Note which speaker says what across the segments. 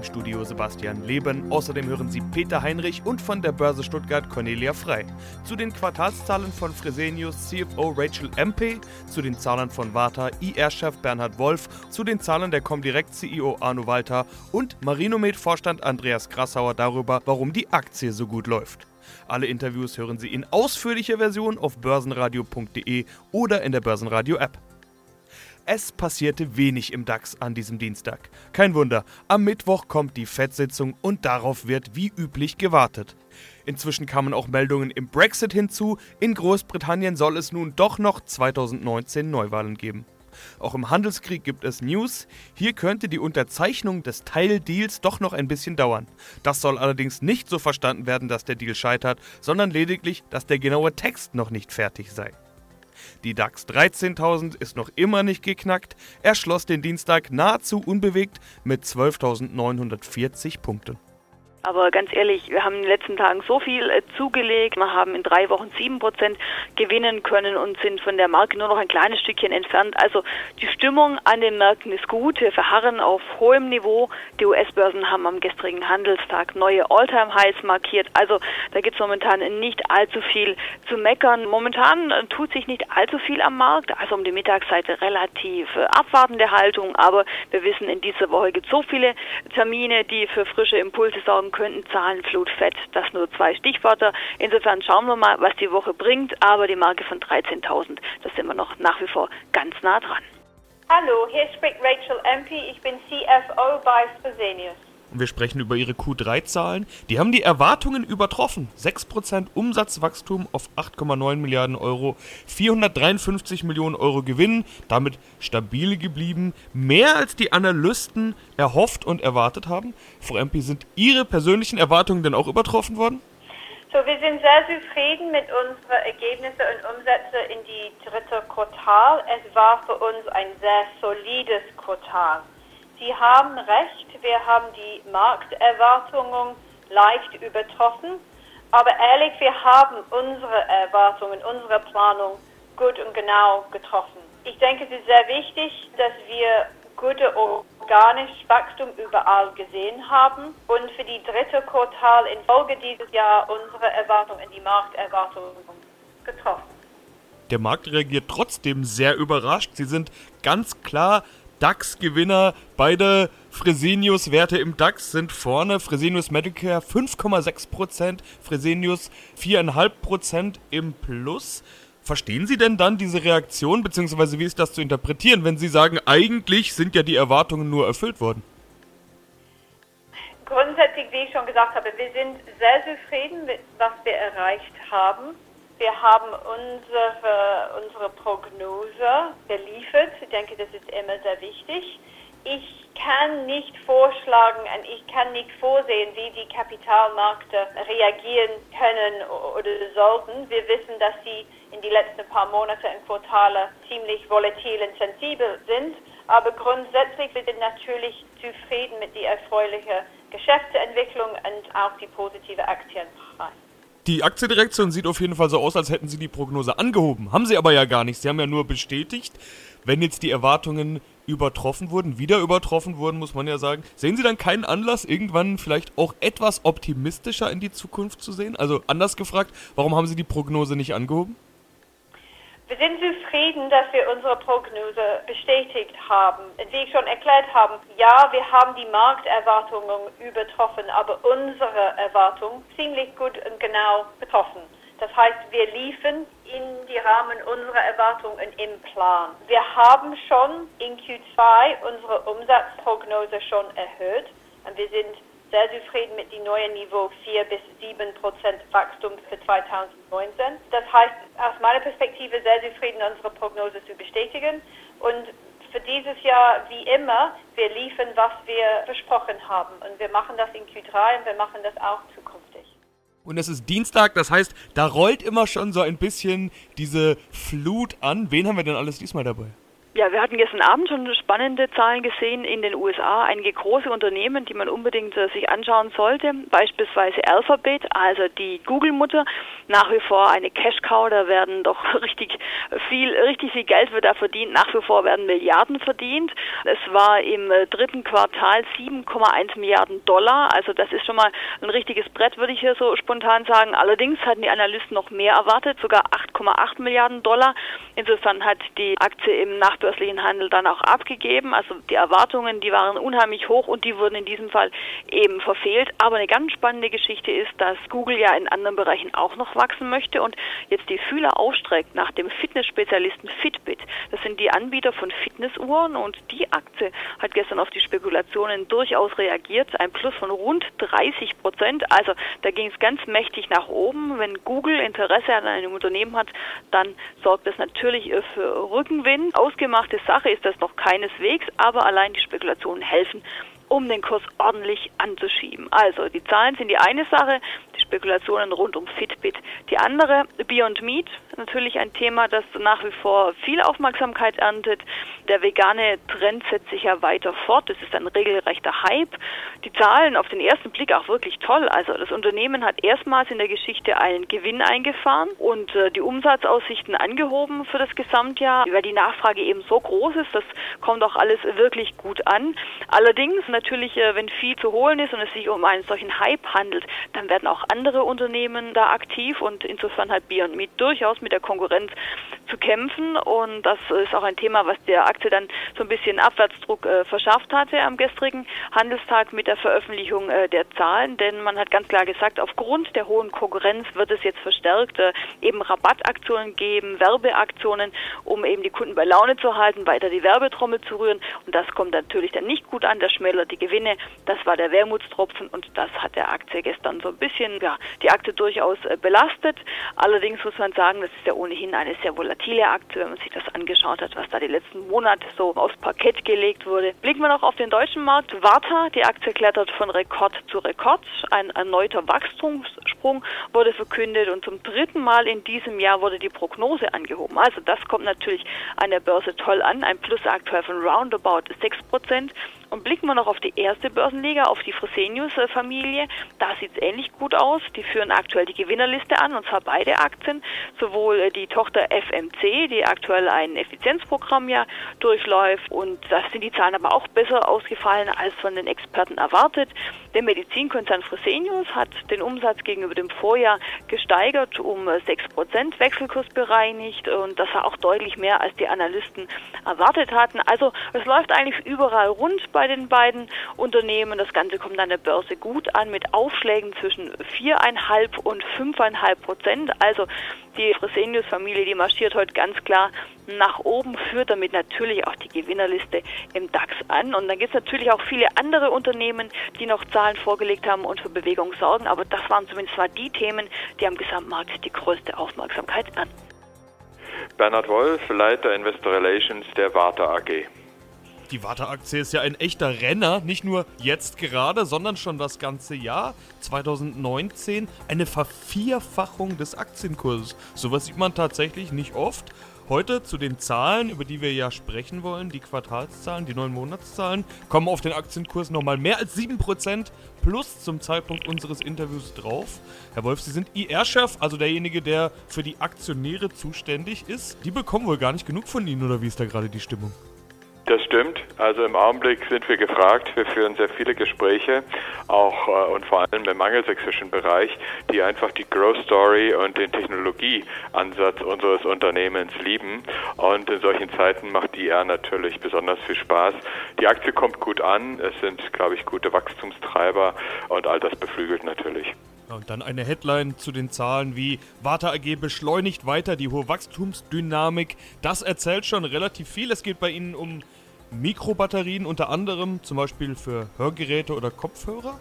Speaker 1: Im Studio Sebastian Leben. Außerdem hören Sie Peter Heinrich und von der Börse Stuttgart Cornelia Frei. Zu den Quartalszahlen von Fresenius CFO Rachel Empe, zu den Zahlen von Warta IR-Chef Bernhard Wolf, zu den Zahlen der Comdirect CEO Arno Walter und Marinomed-Vorstand Andreas Grassauer darüber, warum die Aktie so gut läuft. Alle Interviews hören Sie in ausführlicher Version auf börsenradio.de oder in der Börsenradio-App. Es passierte wenig im DAX an diesem Dienstag. Kein Wunder, am Mittwoch kommt die FED-Sitzung und darauf wird wie üblich gewartet. Inzwischen kamen auch Meldungen im Brexit hinzu, in Großbritannien soll es nun doch noch 2019 Neuwahlen geben. Auch im Handelskrieg gibt es News. Hier könnte die Unterzeichnung des Teildeals doch noch ein bisschen dauern. Das soll allerdings nicht so verstanden werden, dass der Deal scheitert, sondern lediglich, dass der genaue Text noch nicht fertig sei. Die DAX 13.000 ist noch immer nicht geknackt. Er schloss den Dienstag nahezu unbewegt mit 12.940 Punkten.
Speaker 2: Aber ganz ehrlich, wir haben in den letzten Tagen so viel äh, zugelegt. Wir haben in drei Wochen sieben Prozent gewinnen können und sind von der Marke nur noch ein kleines Stückchen entfernt. Also die Stimmung an den Märkten ist gut. Wir verharren auf hohem Niveau. Die US-Börsen haben am gestrigen Handelstag neue All-Time-Highs markiert. Also da gibt es momentan nicht allzu viel zu meckern. Momentan äh, tut sich nicht allzu viel am Markt. Also um die Mittagsseite relativ äh, abwartende Haltung. Aber wir wissen, in dieser Woche gibt es so viele Termine, die für frische Impulse sorgen könnten Zahlen, Flut, Fett. Das nur zwei Stichworte. Insofern schauen wir mal, was die Woche bringt. Aber die Marke von 13.000, das sind wir noch nach wie vor ganz nah dran.
Speaker 3: Hallo, hier spricht Rachel Empey. Ich bin CFO bei Fresenius.
Speaker 1: Wir sprechen über ihre Q3-Zahlen. Die haben die Erwartungen übertroffen. 6% Umsatzwachstum auf 8,9 Milliarden Euro, 453 Millionen Euro Gewinn, damit stabil geblieben. Mehr als die Analysten erhofft und erwartet haben. Frau Empi, sind Ihre persönlichen Erwartungen denn auch übertroffen worden?
Speaker 3: So, wir sind sehr zufrieden mit unseren Ergebnissen und Umsätzen in die dritte Quartal. Es war für uns ein sehr solides Quartal. Sie haben recht, wir haben die Markterwartungen leicht übertroffen. Aber ehrlich, wir haben unsere Erwartungen, unsere Planung gut und genau getroffen. Ich denke, es ist sehr wichtig, dass wir gute organisches Wachstum überall gesehen haben und für die dritte Quartal in Folge dieses Jahr unsere Erwartungen, die Markterwartungen getroffen.
Speaker 1: Der Markt reagiert trotzdem sehr überrascht. Sie sind ganz klar DAX-Gewinner. Beide Fresenius-Werte im DAX sind vorne. Fresenius Medicare 5,6%, Fresenius 4,5% im Plus. Verstehen Sie denn dann diese Reaktion, beziehungsweise wie ist das zu interpretieren, wenn Sie sagen, eigentlich sind ja die Erwartungen nur erfüllt worden?
Speaker 3: Grundsätzlich, wie ich schon gesagt habe, wir sind sehr zufrieden mit was wir erreicht haben. Wir haben unsere, unsere Prognose geliefert. Ich denke, das ist immer sehr wichtig. Ich kann nicht vorschlagen und ich kann nicht vorsehen, wie die Kapitalmärkte reagieren können oder sollten. Wir wissen, dass sie in die letzten paar Monate und Quartale ziemlich volatil und sensibel sind. Aber grundsätzlich sind wir natürlich zufrieden mit der erfreulichen Geschäftsentwicklung und auch die positive Aktienpreis.
Speaker 1: Die Aktiendirektion sieht auf jeden Fall so aus, als hätten sie die Prognose angehoben. Haben sie aber ja gar nicht. Sie haben ja nur bestätigt, wenn jetzt die Erwartungen übertroffen wurden, wieder übertroffen wurden, muss man ja sagen. Sehen Sie dann keinen Anlass, irgendwann vielleicht auch etwas optimistischer in die Zukunft zu sehen? Also anders gefragt, warum haben Sie die Prognose nicht angehoben?
Speaker 3: Wir sind zufrieden, dass wir unsere Prognose bestätigt haben. Wie ich schon erklärt habe, ja, wir haben die Markterwartungen übertroffen, aber unsere Erwartungen ziemlich gut und genau betroffen. Das heißt, wir liefen in die Rahmen unserer Erwartungen im Plan. Wir haben schon in Q2 unsere Umsatzprognose schon erhöht und wir sind sehr zufrieden mit dem neuen Niveau 4 bis 7 Prozent Wachstum für 2019. Das heißt, aus meiner Perspektive sehr zufrieden, unsere Prognose zu bestätigen. Und für dieses Jahr, wie immer, wir liefern, was wir versprochen haben. Und wir machen das in Q3 und wir machen das auch zukünftig.
Speaker 1: Und es ist Dienstag, das heißt, da rollt immer schon so ein bisschen diese Flut an. Wen haben wir denn alles diesmal dabei?
Speaker 2: Ja, wir hatten gestern Abend schon spannende Zahlen gesehen in den USA. Einige große Unternehmen, die man unbedingt äh, sich anschauen sollte. Beispielsweise Alphabet, also die Google-Mutter, nach wie vor eine Cash-Cow. Da werden doch richtig viel, richtig viel Geld wird da verdient. Nach wie vor werden Milliarden verdient. Es war im äh, dritten Quartal 7,1 Milliarden Dollar. Also das ist schon mal ein richtiges Brett, würde ich hier so spontan sagen. Allerdings hatten die Analysten noch mehr erwartet, sogar 8,8 Milliarden Dollar. Insofern hat die Aktie im Nach nachbörslichen Handel dann auch abgegeben. Also die Erwartungen, die waren unheimlich hoch und die wurden in diesem Fall eben verfehlt. Aber eine ganz spannende Geschichte ist, dass Google ja in anderen Bereichen auch noch wachsen möchte und jetzt die Fühler aufstreckt nach dem Fitnessspezialisten Fitbit. Das sind die Anbieter von Fitnessuhren und die Aktie hat gestern auf die Spekulationen durchaus reagiert. Ein Plus von rund 30 Prozent. Also da ging es ganz mächtig nach oben. Wenn Google Interesse an einem Unternehmen hat, dann sorgt das natürlich für Rückenwind. Ausgemacht gemachte Sache ist das noch keineswegs, aber allein die Spekulationen helfen, um den Kurs ordentlich anzuschieben. Also die Zahlen sind die eine Sache, die Spekulationen rund um Fitbit die andere. Beyond Meat, natürlich ein Thema, das nach wie vor viel Aufmerksamkeit erntet. Der vegane Trend setzt sich ja weiter fort. Es ist ein regelrechter Hype. Die Zahlen auf den ersten Blick auch wirklich toll. Also das Unternehmen hat erstmals in der Geschichte einen Gewinn eingefahren und äh, die Umsatzaussichten angehoben für das Gesamtjahr, weil die Nachfrage eben so groß ist. Das kommt auch alles wirklich gut an. Allerdings natürlich, äh, wenn viel zu holen ist und es sich um einen solchen Hype handelt, dann werden auch andere Unternehmen da aktiv und insofern hat Beyond Meat durchaus mit der Konkurrenz zu kämpfen. Und das ist auch ein Thema, was der Aktie dann so ein bisschen Abwärtsdruck äh, verschafft hatte am gestrigen Handelstag mit der Veröffentlichung äh, der Zahlen, denn man hat ganz klar gesagt, aufgrund der hohen Konkurrenz wird es jetzt verstärkt äh, eben Rabattaktionen geben, Werbeaktionen, um eben die Kunden bei Laune zu halten, weiter die Werbetrommel zu rühren. Und das kommt natürlich dann nicht gut an, das schmälert die Gewinne, das war der Wermutstropfen. Und das hat der Aktie gestern so ein bisschen, ja, die Aktie durchaus äh, belastet. Allerdings muss man sagen, das ist ja ohnehin eine sehr volatile Aktie, wenn man sich das angeschaut hat, was da die letzten Monate so aufs Parkett gelegt wurde. Blicken wir noch auf den deutschen Markt. Warta, die Aktie klettert von Rekord zu Rekord. Ein erneuter Wachstumssprung wurde verkündet und zum dritten Mal in diesem Jahr wurde die Prognose angehoben. Also das kommt natürlich an der Börse toll an. Ein Plus aktuell von roundabout 6 Prozent. Und blicken wir noch auf die erste Börsenliga, auf die Fresenius-Familie. Da sieht es ähnlich gut aus. Die führen aktuell die Gewinnerliste an, und zwar beide Aktien. Sowohl äh, die Tochter FMC, die aktuell ein Effizienzprogramm ja durchläuft. Und da sind die Zahlen aber auch besser ausgefallen als von den Experten erwartet. Der Medizinkonzern Fresenius hat den Umsatz gegenüber dem Vorjahr gesteigert um 6 Prozent, wechselkursbereinigt. Und das war auch deutlich mehr, als die Analysten erwartet hatten. Also es läuft eigentlich überall rund bei den beiden Unternehmen. Das Ganze kommt an der Börse gut an mit Aufschlägen zwischen 4,5 und 5,5 Prozent. Also die Fresenius-Familie, die marschiert heute ganz klar nach oben, führt damit natürlich auch die Gewinnerliste im DAX an. Und dann gibt es natürlich auch viele andere Unternehmen, die noch Zahlen vorgelegt haben und für Bewegung sorgen. Aber das waren zumindest mal die Themen, die am Gesamtmarkt die größte Aufmerksamkeit ernten.
Speaker 4: Bernhard Wolf, Leiter Investor Relations der Warta AG.
Speaker 1: Die Warta-Aktie ist ja ein echter Renner, nicht nur jetzt gerade, sondern schon das ganze Jahr 2019. Eine Vervierfachung des Aktienkurses. Sowas sieht man tatsächlich nicht oft. Heute zu den Zahlen, über die wir ja sprechen wollen, die Quartalszahlen, die neun Monatszahlen, kommen auf den Aktienkurs nochmal mehr als 7% plus zum Zeitpunkt unseres Interviews drauf. Herr Wolf, Sie sind IR-Chef, also derjenige, der für die Aktionäre zuständig ist. Die bekommen wohl gar nicht genug von Ihnen, oder wie ist da gerade die Stimmung?
Speaker 4: Das stimmt. Also im Augenblick sind wir gefragt. Wir führen sehr viele Gespräche, auch äh, und vor allem im angelsächsischen Bereich, die einfach die Growth Story und den Technologieansatz unseres Unternehmens lieben. Und in solchen Zeiten macht die IR natürlich besonders viel Spaß. Die Aktie kommt gut an. Es sind, glaube ich, gute Wachstumstreiber und all das beflügelt natürlich.
Speaker 1: Und dann eine Headline zu den Zahlen wie Warta AG beschleunigt weiter die hohe Wachstumsdynamik. Das erzählt schon relativ viel. Es geht bei Ihnen um Mikrobatterien unter anderem, zum Beispiel für Hörgeräte oder Kopfhörer.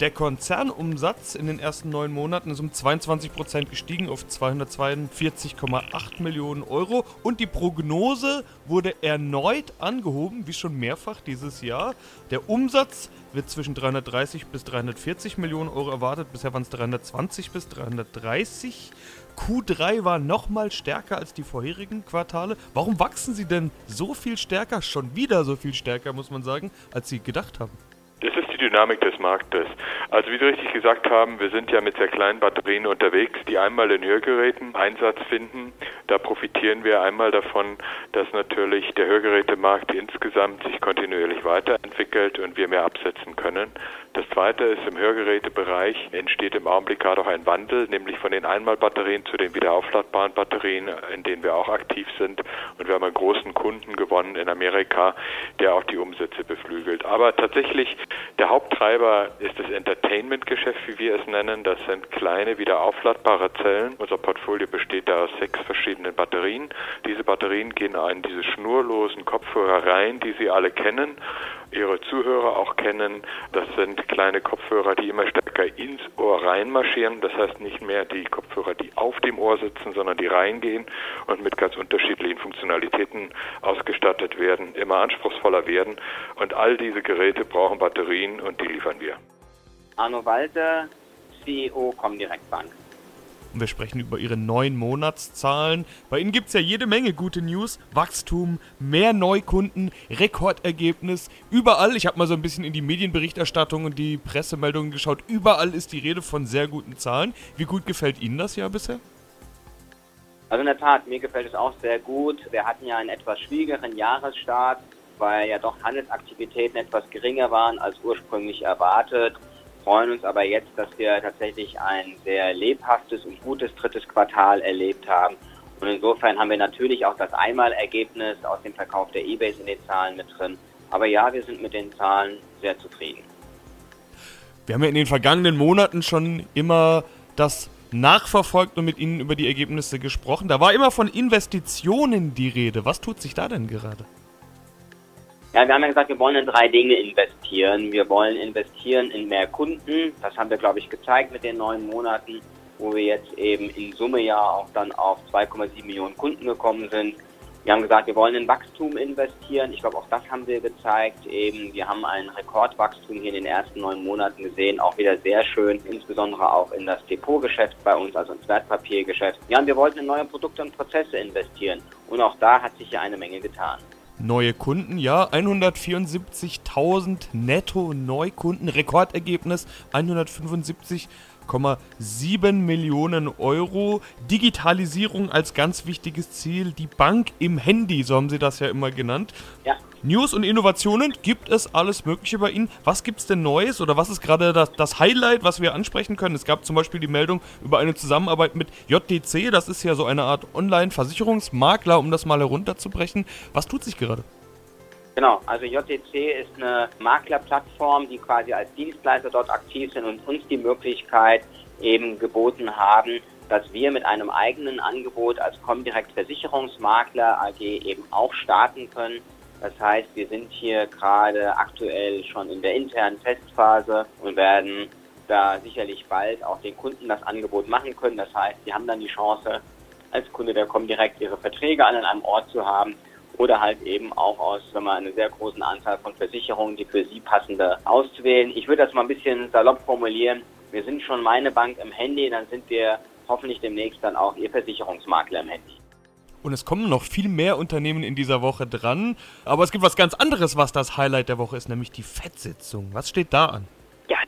Speaker 1: Der Konzernumsatz in den ersten neun Monaten ist um 22 Prozent gestiegen auf 242,8 Millionen Euro und die Prognose wurde erneut angehoben, wie schon mehrfach dieses Jahr. Der Umsatz wird zwischen 330 bis 340 Millionen Euro erwartet. Bisher waren es 320 bis 330. Q3 war nochmal stärker als die vorherigen Quartale. Warum wachsen sie denn so viel stärker, schon wieder so viel stärker, muss man sagen, als sie gedacht haben?
Speaker 4: Das ist die Dynamik des Marktes. Also wie Sie richtig gesagt haben, wir sind ja mit sehr kleinen Batterien unterwegs, die einmal in Hörgeräten Einsatz finden. Da profitieren wir einmal davon, dass natürlich der Hörgerätemarkt insgesamt sich kontinuierlich weiterentwickelt und wir mehr absetzen können. Das zweite ist, im Hörgerätebereich entsteht im Augenblick gerade auch ein Wandel, nämlich von den Einmalbatterien zu den wiederaufladbaren Batterien, in denen wir auch aktiv sind. Und wir haben einen großen Kunden gewonnen in Amerika, der auch die Umsätze beflügelt. Aber tatsächlich, der Haupttreiber ist das Entertainment-Geschäft, wie wir es nennen. Das sind kleine, wiederaufladbare Zellen. Unser Portfolio besteht da aus sechs verschiedenen Batterien. Diese Batterien gehen in diese schnurlosen Kopfhörer rein, die Sie alle kennen Ihre Zuhörer auch kennen. Das sind kleine Kopfhörer, die immer stärker ins Ohr reinmarschieren. Das heißt nicht mehr die Kopfhörer, die auf dem Ohr sitzen, sondern die reingehen und mit ganz unterschiedlichen Funktionalitäten ausgestattet werden, immer anspruchsvoller werden. Und all diese Geräte brauchen Batterien und die liefern wir.
Speaker 5: Arno Walter, CEO Comdirect Bank.
Speaker 1: Und wir sprechen über ihre neuen Monatszahlen. Bei ihnen gibt es ja jede Menge gute News. Wachstum, mehr Neukunden, Rekordergebnis. Überall, ich habe mal so ein bisschen in die Medienberichterstattung und die Pressemeldungen geschaut, überall ist die Rede von sehr guten Zahlen. Wie gut gefällt Ihnen das Jahr bisher?
Speaker 5: Also in der Tat, mir gefällt es auch sehr gut. Wir hatten ja einen etwas schwierigeren Jahresstart, weil ja doch Handelsaktivitäten etwas geringer waren als ursprünglich erwartet freuen uns aber jetzt, dass wir tatsächlich ein sehr lebhaftes und gutes drittes Quartal erlebt haben. Und insofern haben wir natürlich auch das Einmalergebnis aus dem Verkauf der Ebays in den Zahlen mit drin. Aber ja, wir sind mit den Zahlen sehr zufrieden.
Speaker 1: Wir haben ja in den vergangenen Monaten schon immer das nachverfolgt und mit Ihnen über die Ergebnisse gesprochen. Da war immer von Investitionen die Rede. Was tut sich da denn gerade?
Speaker 5: Ja, wir haben ja gesagt, wir wollen in drei Dinge investieren. Wir wollen investieren in mehr Kunden. Das haben wir, glaube ich, gezeigt mit den neun Monaten, wo wir jetzt eben in Summe ja auch dann auf 2,7 Millionen Kunden gekommen sind. Wir haben gesagt, wir wollen in Wachstum investieren. Ich glaube, auch das haben wir gezeigt. Eben, wir haben ein Rekordwachstum hier in den ersten neun Monaten gesehen, auch wieder sehr schön, insbesondere auch in das Depotgeschäft bei uns, also ins Wertpapiergeschäft. Ja, und wir wollten in neue Produkte und Prozesse investieren. Und auch da hat sich ja eine Menge getan
Speaker 1: neue Kunden. Ja, 174.000 netto Neukunden. Rekordergebnis 175,7 Millionen Euro. Digitalisierung als ganz wichtiges Ziel. Die Bank im Handy, so haben sie das ja immer genannt. Ja. News und Innovationen, gibt es alles Mögliche bei Ihnen? Was gibt es denn Neues oder was ist gerade das, das, Highlight, was wir ansprechen können? Es gab zum Beispiel die Meldung über eine Zusammenarbeit mit JDC, das ist ja so eine Art Online-Versicherungsmakler, um das mal herunterzubrechen. Was tut sich gerade?
Speaker 5: Genau, also JTC ist eine Maklerplattform, die quasi als Dienstleister dort aktiv sind und uns die Möglichkeit eben geboten haben, dass wir mit einem eigenen Angebot als Comdirect Versicherungsmakler AG eben auch starten können das heißt, wir sind hier gerade aktuell schon in der internen Testphase und werden da sicherlich bald auch den Kunden das Angebot machen können. Das heißt, sie haben dann die Chance, als Kunde der direkt ihre Verträge an einem Ort zu haben oder halt eben auch aus, wenn man eine sehr großen Anzahl von Versicherungen, die für sie passende auszuwählen. Ich würde das mal ein bisschen salopp formulieren. Wir sind schon meine Bank im Handy, dann sind wir hoffentlich demnächst dann auch Ihr Versicherungsmakler im Handy.
Speaker 1: Und es kommen noch viel mehr Unternehmen in dieser Woche dran. Aber es gibt was ganz anderes, was das Highlight der Woche ist, nämlich die FED-Sitzung. Was steht da an?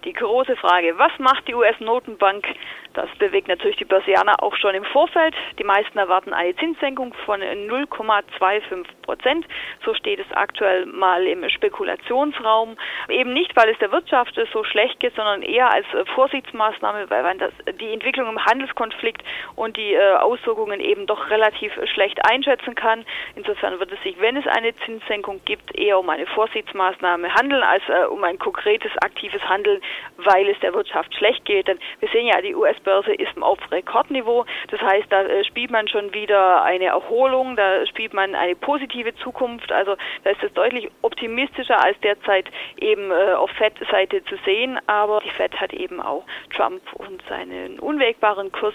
Speaker 2: Die große Frage, was macht die US-Notenbank das bewegt natürlich die Börsianer auch schon im Vorfeld. Die meisten erwarten eine Zinssenkung von 0,25 Prozent. So steht es aktuell mal im Spekulationsraum. Eben nicht, weil es der Wirtschaft so schlecht geht, sondern eher als Vorsichtsmaßnahme, weil das, die Entwicklung im Handelskonflikt und die äh, Auswirkungen eben doch relativ schlecht einschätzen kann. Insofern wird es sich, wenn es eine Zinssenkung gibt, eher um eine Vorsichtsmaßnahme handeln, als äh, um ein konkretes aktives Handeln weil es der Wirtschaft schlecht geht. Denn wir sehen ja, die US-Börse ist auf Rekordniveau. Das heißt, da äh, spielt man schon wieder eine Erholung, da spielt man eine positive Zukunft. Also da ist es deutlich optimistischer als derzeit eben äh, auf FED-Seite zu sehen. Aber die FED hat eben auch Trump und seinen unwägbaren Kurs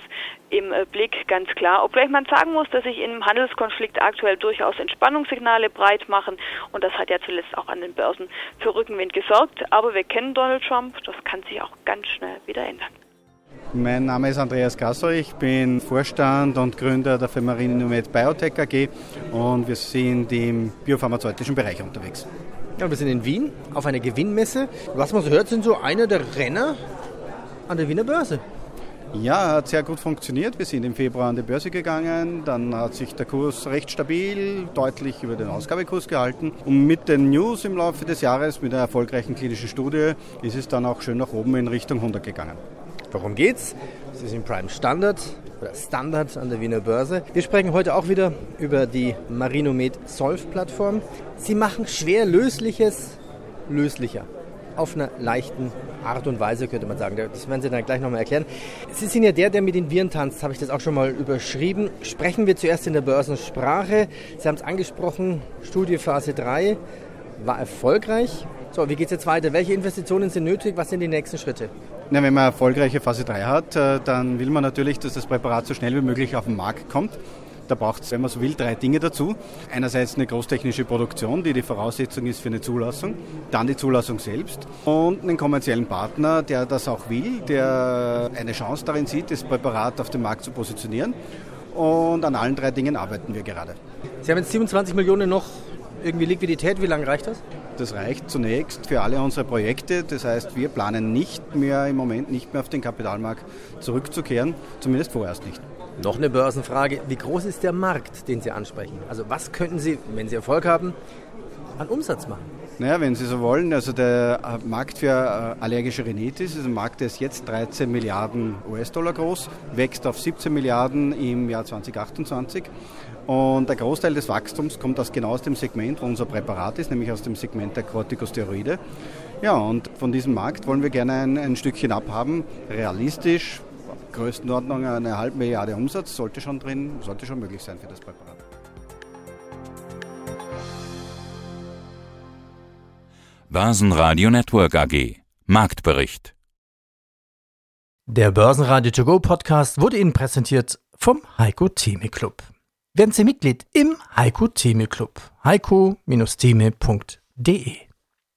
Speaker 2: im äh, Blick, ganz klar. Obgleich man sagen muss, dass sich im Handelskonflikt aktuell durchaus Entspannungssignale breit machen und das hat ja zuletzt auch an den Börsen für Rückenwind gesorgt. Aber wir kennen Donald Trump, das kann sich auch ganz schnell wieder ändern.
Speaker 6: Mein Name ist Andreas Gasser, ich bin Vorstand und Gründer der Firma Renomed Biotech AG und wir sind im biopharmazeutischen Bereich unterwegs.
Speaker 7: Ja, wir sind in Wien auf einer Gewinnmesse. Was man so hört, sind so einer der Renner an der Wiener Börse.
Speaker 6: Ja, hat sehr gut funktioniert. Wir sind im Februar an die Börse gegangen. Dann hat sich der Kurs recht stabil, deutlich über den Ausgabekurs gehalten. Und mit den News im Laufe des Jahres, mit einer erfolgreichen klinischen Studie, ist es dann auch schön nach oben in Richtung 100 gegangen.
Speaker 7: Worum geht's? Es ist im Prime Standard oder Standard an der Wiener Börse. Wir sprechen heute auch wieder über die Marinomed Solve Plattform. Sie machen schwer lösliches löslicher auf einer leichten Art und Weise, könnte man sagen. Das werden Sie dann gleich nochmal erklären. Sie sind ja der, der mit den Viren tanzt, habe ich das auch schon mal überschrieben. Sprechen wir zuerst in der Börsensprache. Sie haben es angesprochen, Studie Phase 3 war erfolgreich. So, wie geht es jetzt weiter? Welche Investitionen sind nötig? Was sind die nächsten Schritte?
Speaker 6: Na, wenn man erfolgreiche Phase 3 hat, äh, dann will man natürlich, dass das Präparat so schnell wie möglich auf den Markt kommt. Da braucht es, wenn man so will, drei Dinge dazu. Einerseits eine großtechnische Produktion, die die Voraussetzung ist für eine Zulassung, dann die Zulassung selbst und einen kommerziellen Partner, der das auch will, der eine Chance darin sieht, das Präparat auf dem Markt zu positionieren. Und an allen drei Dingen arbeiten wir gerade.
Speaker 7: Sie haben jetzt 27 Millionen noch irgendwie Liquidität. Wie lange reicht das?
Speaker 6: Das reicht zunächst für alle unsere Projekte. Das heißt, wir planen nicht mehr im Moment nicht mehr auf den Kapitalmarkt zurückzukehren, zumindest vorerst nicht.
Speaker 7: Noch eine Börsenfrage. Wie groß ist der Markt, den Sie ansprechen? Also was könnten Sie, wenn Sie Erfolg haben, an Umsatz machen?
Speaker 6: Naja, wenn Sie so wollen, also der äh, Markt für äh, allergische Rhinitis ist ein Markt, der ist jetzt 13 Milliarden US-Dollar groß, wächst auf 17 Milliarden im Jahr 2028. Und der Großteil des Wachstums kommt aus genau aus dem Segment, wo unser Präparat ist, nämlich aus dem Segment der Corticosteroide. Ja, und von diesem Markt wollen wir gerne ein, ein Stückchen abhaben, realistisch, Größenordnung eine halbe Milliarde Umsatz sollte schon drin, sollte schon möglich sein für das Präparat.
Speaker 8: Börsenradio Network AG Marktbericht
Speaker 7: Der Börsenradio To Go Podcast wurde Ihnen präsentiert vom Heiko Theme Club. Werden Sie Mitglied im Heiko Theme Club. heiko-theme.de